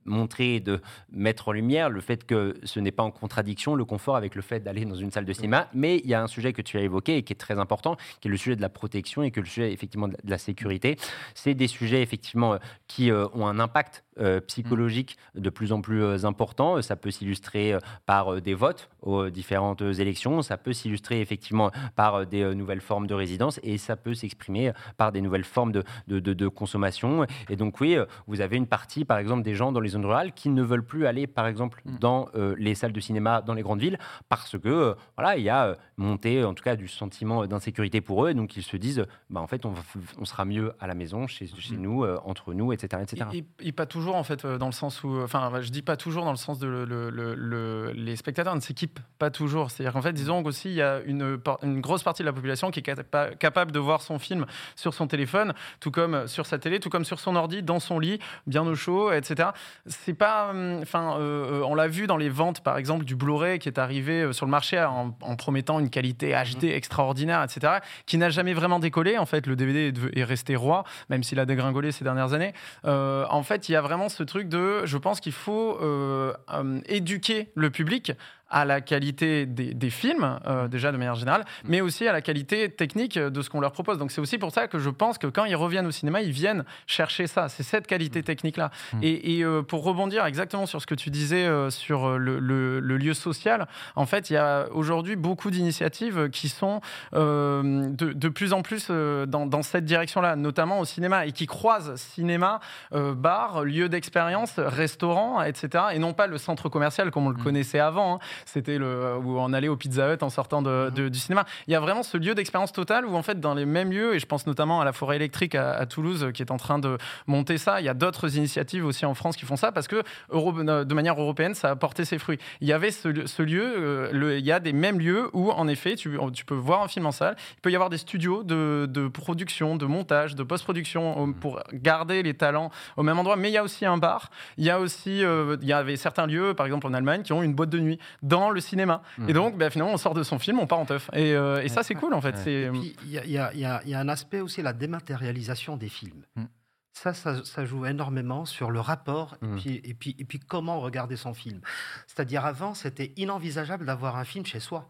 montrer et de mettre en lumière le fait que ce n'est pas en contradiction le confort avec le fait d'aller dans une salle de cinéma. Mais il y a un sujet que tu as évoqué et qui est très important, qui est le sujet de la protection et que le sujet effectivement de la sécurité. C'est des sujets effectivement euh, qui euh, ont un impact euh, psychologique de plus en plus important. Ça peut s'illustrer par des votes aux différentes élections, ça peut s'illustrer effectivement par des nouvelles formes de résidence et ça peut s'exprimer par des nouvelles formes de, de, de, de, consommation. Et donc oui, vous avez une partie, par exemple, des gens dans les zones rurales qui ne veulent plus aller, par exemple, mm. dans les salles de cinéma dans les grandes villes parce que voilà, il y a monté, en tout cas, du sentiment d'insécurité pour eux, et donc ils se disent, bah, en fait, on, on sera mieux à la maison, chez, chez mm. nous, entre nous, etc., etc. Et, pas toujours, en fait, dans le sens où, enfin, je dis pas toujours dans le sens de le, les spectateurs ne s'équipent pas toujours. C'est-à-dire qu'en fait, disons aussi, il y a une, une grosse partie de la population qui est capable de voir son film sur son téléphone, tout comme sur sa télé, tout comme sur son ordi, dans son lit, bien au chaud, etc. C'est pas, hum, enfin, euh, euh, on l'a vu dans les ventes, par exemple, du Blu-ray qui est arrivé euh, sur le marché en, promettant une qualité HD mmh. extraordinaire, etc., qui n'a jamais vraiment décollé. En fait, le DVD est, resté roi, même s'il a dégringolé ces dernières années. en fait, il y a vraiment ce truc de, je pense qu'il faut hum, éduquer le public à la qualité des, films, euh, déjà de manière générale, mm. mais aussi à la qualité technique de ce qu'on leur propose. Donc c'est aussi pour ça que je pense que quand ils reviennent au cinéma, ils viennent chercher ça. C'est cette qualité mm. technique-là. Mm. Et, euh, pour rebondir exactement sur ce que tu disais euh, sur le, lieu social, en fait, il y a aujourd'hui beaucoup d'initiatives qui sont de, plus en plus dans, dans cette direction-là, notamment au cinéma, et qui croisent cinéma, bar, lieu d'expérience, restaurant, etc., et non pas le centre commercial comme on le connaissait avant. Hein c'était le où on allait au Pizza Hut en sortant de, du cinéma. Il y a vraiment ce lieu d'expérience totale où en fait dans les mêmes lieux et je pense notamment à la forêt électrique à, Toulouse qui est en train de monter ça. Il y a d'autres initiatives aussi en France qui font ça parce que de manière européenne ça a porté ses fruits. Il y avait ce, lieu, euh, le, il y a des mêmes lieux où en effet tu, tu, peux voir un film en salle. Il peut y avoir des studios de, de production, de montage, de post-production pour garder les talents au même endroit. Mais il y a aussi un bar. Il y a aussi, euh, il y avait certains lieux, par exemple en Allemagne, qui ont une boîte de nuit dans le cinéma. Et mhm. donc, bah, finalement, on sort de son film, on part en teuf. Et, euh, et ça, c'est cool, en fait. Il y, y, a un aspect aussi, la dématérialisation des films. Mm. Ça, ça, joue énormément sur le rapport et, mm. puis, et, puis, et puis comment regarder son film. C'est-à-dire, avant, c'était inenvisageable d'avoir un film chez soi.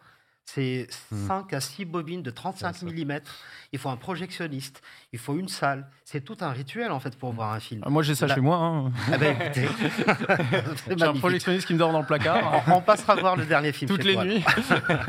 C'est 5 hmm. à 6 bobines de 35 mm. Il faut un projectionniste, il faut une salle. C'est tout un rituel en fait pour voir un film. Ah, moi j'ai ça chez moi. Hein. Ah ben, j'ai un projectionniste qui me dort dans le placard. on, passera voir le dernier film. Toutes les nuits.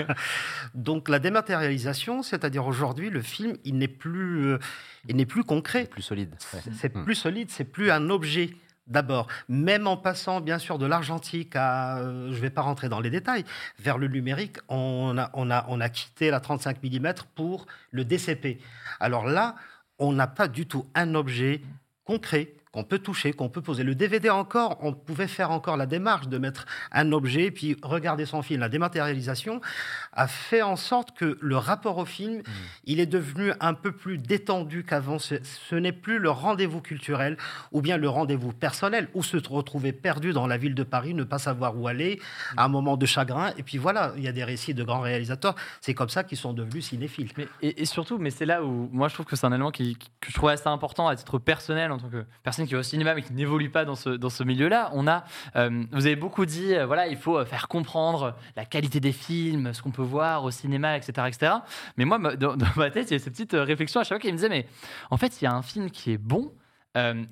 Donc la dématérialisation, c'est-à-dire aujourd'hui le film, il n'est plus, euh, il n'est plus concret. Plus solide. C'est plus solide, c'est plus un objet d'abord, même en passant bien sûr de l'argentique à, euh, je ne vais pas rentrer dans les détails, vers le numérique, on a, on a, on a quitté la 35 mm pour le DCP. Alors là, on n'a pas du tout un objet concret qu'on peut toucher, qu'on peut poser. Le DVD encore, on pouvait faire encore la démarche de mettre un objet puis regarder son film. La dématérialisation a fait en sorte que le rapport au film, mmh. il est devenu un peu plus détendu qu'avant. Ce, n'est plus le rendez-vous culturel ou bien le rendez-vous personnel où se retrouver perdu dans la ville de Paris, ne pas savoir où aller, à un moment de chagrin. Et puis voilà, il y a des récits de grands réalisateurs. C'est comme ça qu'ils sont devenus cinéphiles. Mais, et, surtout, mais c'est là où moi je trouve que c'est un élément qui, que je trouve assez important à titre personnel en tant que personne qui va au cinéma mais qui n'évolue pas dans ce, dans ce milieu-là. On a, euh, vous avez beaucoup dit, euh, voilà, il faut euh, faire comprendre la qualité des films, ce qu'on peut voir au cinéma, etc., etc. Mais moi, dans, ma tête, il y a cette petite réflexion à chaque fois qui me disait, mais en fait, il y a un film qui est bon.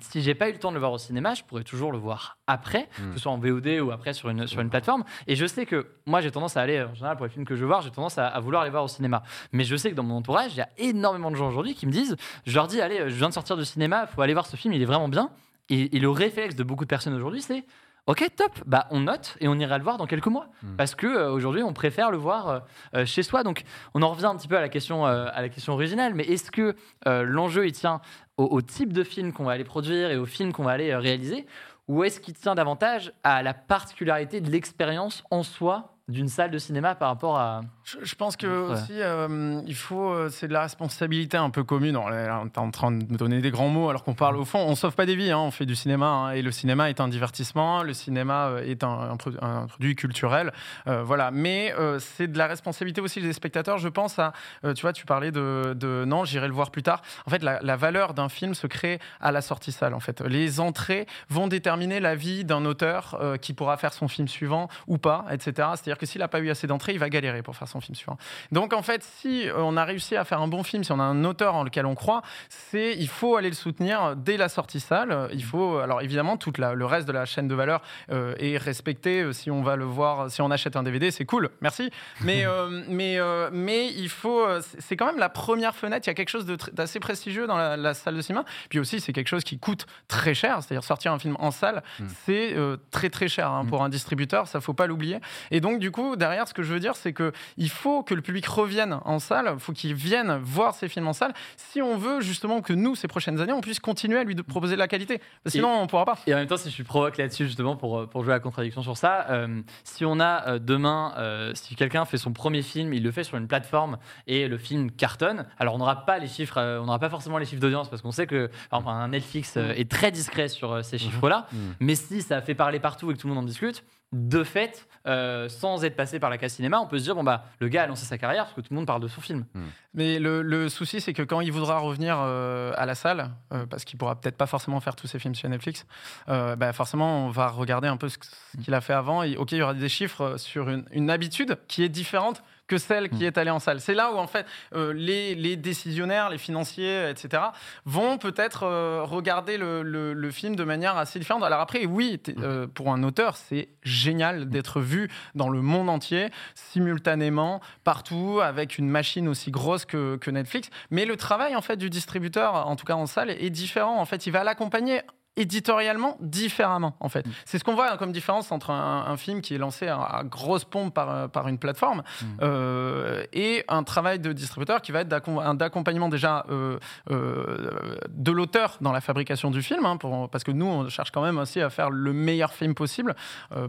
Si j'ai pas eu le temps de le voir au cinéma, je pourrais toujours le voir après, que ce hmm. soit en VOD ou après sur une, sur une plateforme. Et je sais que moi, j'ai tendance à aller, en général, pour les films que je veux voir, j'ai tendance à, vouloir les voir au cinéma. Mais je sais que dans mon entourage, il y a énormément de gens aujourd'hui qui me disent, je leur dis, allez, je viens de sortir du cinéma, il faut aller voir ce film, il est vraiment bien. Et, le réflexe de beaucoup de personnes aujourd'hui, c'est Ok, top, bah, on note et on ira le voir dans quelques mois. Hmm. Parce que euh, aujourd'hui, on préfère le voir euh, euh, chez soi. Donc, on en revient un petit peu à la question, à la question originale. Mais est-ce que l'enjeu, il tient au, type de film qu'on va aller produire et au film qu'on va aller réaliser? Ou est-ce qu'il tient davantage à la particularité de l'expérience en soi d'une salle de cinéma par rapport à. Je, pense que aussi, euh, il faut, euh, c'est de la responsabilité un peu commune. On est en train de me donner des grands mots alors qu'on parle au fond. On sauve pas des vies, hein, on fait du cinéma hein, et le cinéma est un divertissement, le cinéma euh, est un, un, produit culturel, voilà. Mais c'est de la responsabilité aussi des spectateurs. Je pense à, tu vois, tu parlais de, de non, j'irai le voir plus tard. En fait, la, la valeur d'un film se crée à la sortie salle. En fait, les entrées vont déterminer la vie d'un auteur qui pourra faire son film suivant ou pas, etc. C'est-à-dire C'est-à-dire que s'il n'a pas eu assez d'entrées, il va galérer pour faire son film suivant. Donc en fait, si on a réussi à faire un bon film, si on a un auteur en lequel on croit, c'est il faut aller le soutenir dès la sortie salle. Il faut, alors évidemment, tout le reste de la chaîne de valeur est respecté. Si on va le voir, si on achète un DVD, c'est cool, merci. Mais, mais, mais il faut, c'est quand même la première fenêtre. Il y a quelque chose d'assez prestigieux dans la, salle de cinéma. Puis aussi, c'est quelque chose qui coûte très cher. C'est-à-dire sortir un film en salle, mm. c'est euh, très très cher hein, mm. pour un distributeur. Ça faut pas l'oublier. Et donc du coup, derrière, ce que je veux dire, c'est que il faut que le public revienne en salle. Il faut qu'il vienne voir ces films en salle. Si on veut justement que nous, ces prochaines années, on puisse continuer à lui proposer de la qualité. Sinon, on pourra pas. Et en même temps, si je suis provoque là-dessus justement pour euh, pour jouer à la contradiction sur ça, euh, si on a demain, si quelqu'un fait son premier film, il le fait sur une plateforme et le film cartonne, alors on n'aura pas les chiffres, on n'aura pas forcément les chiffres d'audience parce qu'on sait que exemple, un Netflix est très discret sur ces chiffres là Mm. Mais si ça fait parler partout et que tout le monde en discute, de fait, euh, sans être passé par la case cinéma, on peut se dire bon bah le gars a lancé sa carrière parce que tout le monde parle de son film. Mm. Mais le, souci c'est que quand il voudra revenir euh, à la salle, euh, parce qu'il pourra peut-être pas forcément faire tous ses films sur Netflix, bah forcément on va regarder un peu ce, qu'il a fait avant. Et, ok, il y aura des chiffres sur une, une habitude qui est différente que celle qui mm. est allée en salle. C'est là où, en fait, euh, les, décisionnaires, les financiers, etc., vont peut-être euh, regarder le, film de manière assez différente. Alors après, oui, mm. euh, pour un auteur, c'est génial d'être vu dans le monde entier, simultanément, partout, avec une machine aussi grosse que, que Netflix. Mais le travail, en fait, du distributeur, en tout cas en salle, est différent. En fait, il va l'accompagner éditorialement différemment en fait. Mm. C'est ce qu'on voit comme différence entre un, film qui est lancé à, grosse pompe par, euh, par une plateforme mm. euh, et un travail de distributeur qui va être d'accompagnement déjà euh, de l'auteur dans la fabrication du film, hein, pour, parce que nous on cherche quand même aussi à faire le meilleur film possible,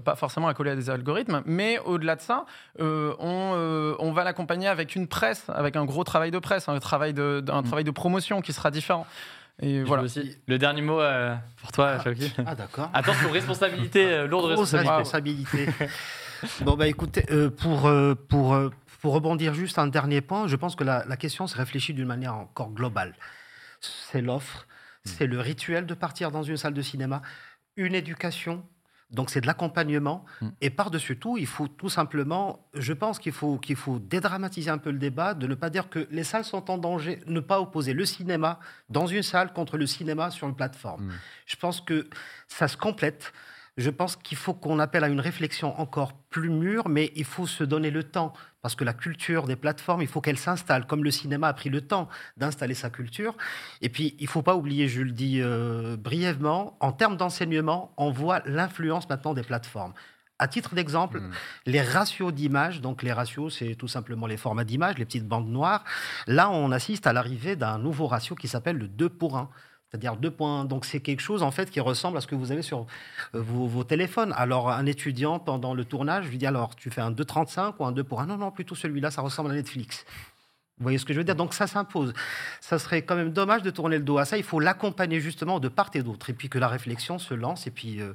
pas forcément à coller à des algorithmes, mais au-delà de ça, on, on, va l'accompagner avec une presse, avec un gros travail de presse, un travail de, un mm. travail de promotion qui sera différent. Et voilà. Aussi. Le dernier mot euh, pour toi, ah, Ah, d'accord. Attention, responsabilité, euh, lourde responsabilité. bon, bah écoutez, euh, pour, pour, pour rebondir juste un dernier point, je pense que la, la question se réfléchit d'une manière encore globale. C'est l'offre, hmm. c'est le rituel de partir dans une salle de cinéma, une éducation donc c'est de l'accompagnement. Mm. Et par-dessus tout, il faut tout simplement, je pense qu'il faut, qu'il faut dédramatiser un peu le débat, de ne pas dire que les salles sont en danger, ne pas opposer le cinéma dans une salle contre le cinéma sur une plateforme. Mm. Je pense que ça se complète je pense qu'il faut qu'on appelle à une réflexion encore plus mûre, mais il faut se donner le temps, parce que la culture des plateformes, il faut qu'elle s'installe, comme le cinéma a pris le temps d'installer sa culture. Et puis, il ne faut pas oublier, je le dis euh, brièvement, en termes d'enseignement, on voit l'influence maintenant des plateformes. À titre d'exemple, hmm. les ratios d'images, donc les ratios, c'est tout simplement les formats d'images, les petites bandes noires. Là, on assiste à l'arrivée d'un nouveau ratio qui s'appelle le 2 pour 1 c'est-à-dire deux points. Donc c'est quelque chose en fait qui ressemble à ce que vous avez sur euh, vos, téléphones. Alors un étudiant pendant le tournage, je lui dis alors tu fais un 2,35 ou un 2 pour 1 Non, non, plutôt celui-là, ça ressemble à Netflix. Vous voyez ce que je veux dire? Donc ça s'impose. Ça serait quand même dommage de tourner le dos à ça. Il faut l'accompagner justement de part et d'autre. Et puis que la réflexion se lance. Et puis... Euh,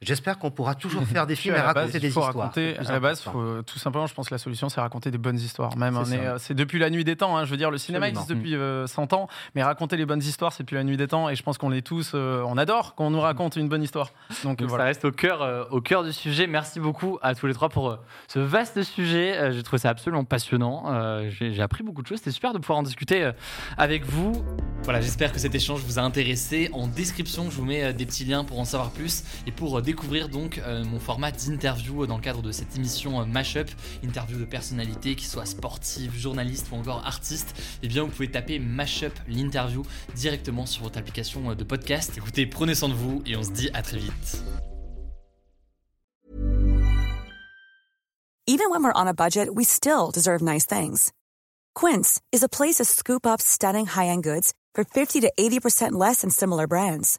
J'espère qu'on pourra toujours faire des films et raconter des histoires. Raconter, à la base, tout simplement, je pense que la solution, c'est raconter des bonnes histoires. Même, euh, c'est depuis la nuit des temps. Hein, je veux dire, le cinéma existe depuis 100 euh, ans, mais raconter les bonnes histoires, c'est depuis la nuit des temps. Et je pense qu'on est tous, euh, on adore qu'on nous raconte une bonne histoire. Donc, voilà. ça reste au cœur, au cœur du sujet. Merci beaucoup à tous les trois pour ce vaste sujet. J'ai trouvé ça absolument passionnant. J'ai appris beaucoup de choses. C'était super de pouvoir en discuter avec vous. Voilà, j'espère que cet échange vous a intéressé. En description, je vous mets des petits liens pour en savoir plus et pour découvrir donc euh, mon format d'interview dans le cadre de cette émission euh, Mashup, interview de personnalités qui soient sportives, journalistes ou encore artistes, eh bien vous pouvez taper Mashup l'interview directement sur votre application euh, de podcast. Écoutez, prenez soin de vous et on se dit à très vite. Even when we're on a budget, we still deserve nice things. Quince is a place to scoop up stunning high-end goods for 50 to 80% less than similar brands.